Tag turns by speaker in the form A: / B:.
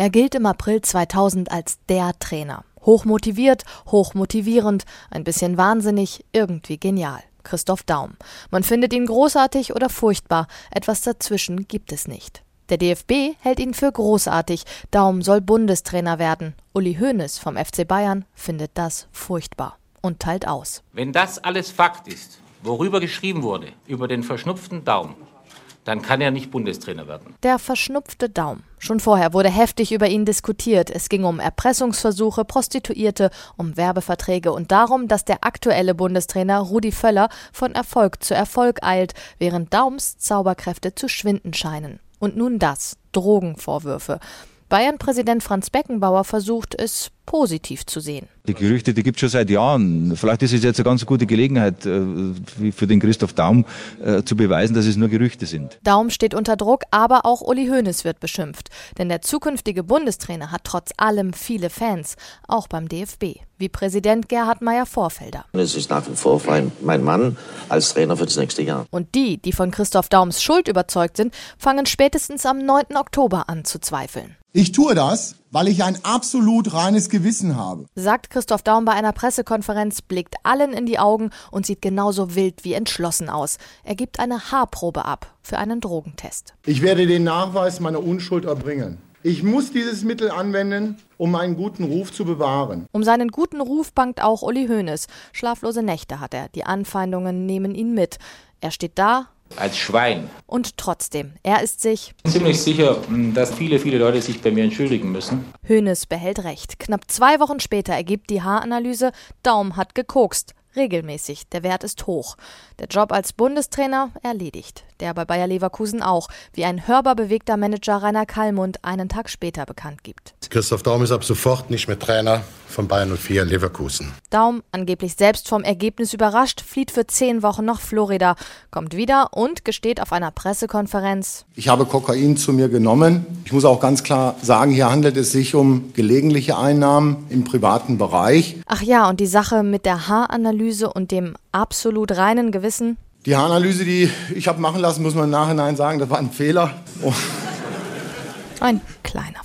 A: Er gilt im April 2000 als der Trainer. Hochmotiviert, hochmotivierend, ein bisschen wahnsinnig, irgendwie genial. Christoph Daum. Man findet ihn großartig oder furchtbar, etwas dazwischen gibt es nicht. Der DFB hält ihn für großartig. Daum soll Bundestrainer werden. Uli Hoeneß vom FC Bayern findet das furchtbar und teilt aus.
B: Wenn das alles Fakt ist, worüber geschrieben wurde, über den verschnupften Daum, dann kann er nicht Bundestrainer werden.
A: Der verschnupfte Daum. Schon vorher wurde heftig über ihn diskutiert. Es ging um Erpressungsversuche, Prostituierte, um Werbeverträge und darum, dass der aktuelle Bundestrainer Rudi Völler von Erfolg zu Erfolg eilt, während Daums Zauberkräfte zu schwinden scheinen. Und nun das, Drogenvorwürfe. Bayern-Präsident Franz Beckenbauer versucht es positiv zu sehen.
C: Die Gerüchte, die gibt es schon seit Jahren. Vielleicht ist es jetzt eine ganz gute Gelegenheit äh, für den Christoph Daum äh, zu beweisen, dass es nur Gerüchte sind.
A: Daum steht unter Druck, aber auch Uli Hoeneß wird beschimpft. Denn der zukünftige Bundestrainer hat trotz allem viele Fans, auch beim DFB. Wie Präsident Gerhard Meyer-Vorfelder.
D: Es ist nach wie vor mein Mann als Trainer für das nächste Jahr.
A: Und die, die von Christoph Daums Schuld überzeugt sind, fangen spätestens am 9. Oktober an zu zweifeln.
E: Ich tue das, weil ich ein absolut reines Gewissen habe.
A: Sagt Christoph Daum bei einer Pressekonferenz, blickt allen in die Augen und sieht genauso wild wie entschlossen aus. Er gibt eine Haarprobe ab für einen Drogentest.
E: Ich werde den Nachweis meiner Unschuld erbringen. Ich muss dieses Mittel anwenden, um meinen guten Ruf zu bewahren.
A: Um seinen guten Ruf bangt auch Uli Hoeneß. Schlaflose Nächte hat er. Die Anfeindungen nehmen ihn mit. Er steht da,
B: als Schwein.
A: Und trotzdem, er ist sich
B: ziemlich sicher, dass viele, viele Leute sich bei mir entschuldigen müssen.
A: Hönes behält recht. Knapp zwei Wochen später ergibt die Haaranalyse, Daum hat gekokst. Regelmäßig, der Wert ist hoch. Der Job als Bundestrainer erledigt. Der bei Bayer Leverkusen auch, wie ein hörbar bewegter Manager Rainer Kallmund einen Tag später bekannt gibt.
F: Christoph Daum ist ab sofort nicht mehr Trainer von Bayern 04 Leverkusen.
A: Daum, angeblich selbst vom Ergebnis überrascht, flieht für zehn Wochen nach Florida, kommt wieder und gesteht auf einer Pressekonferenz.
E: Ich habe Kokain zu mir genommen. Ich muss auch ganz klar sagen, hier handelt es sich um gelegentliche Einnahmen im privaten Bereich.
A: Ach ja, und die Sache mit der Haaranalyse und dem absolut reinen Gewissen?
E: Die Haaranalyse, die ich habe machen lassen, muss man im Nachhinein sagen, das war ein Fehler. Oh.
A: Ein kleiner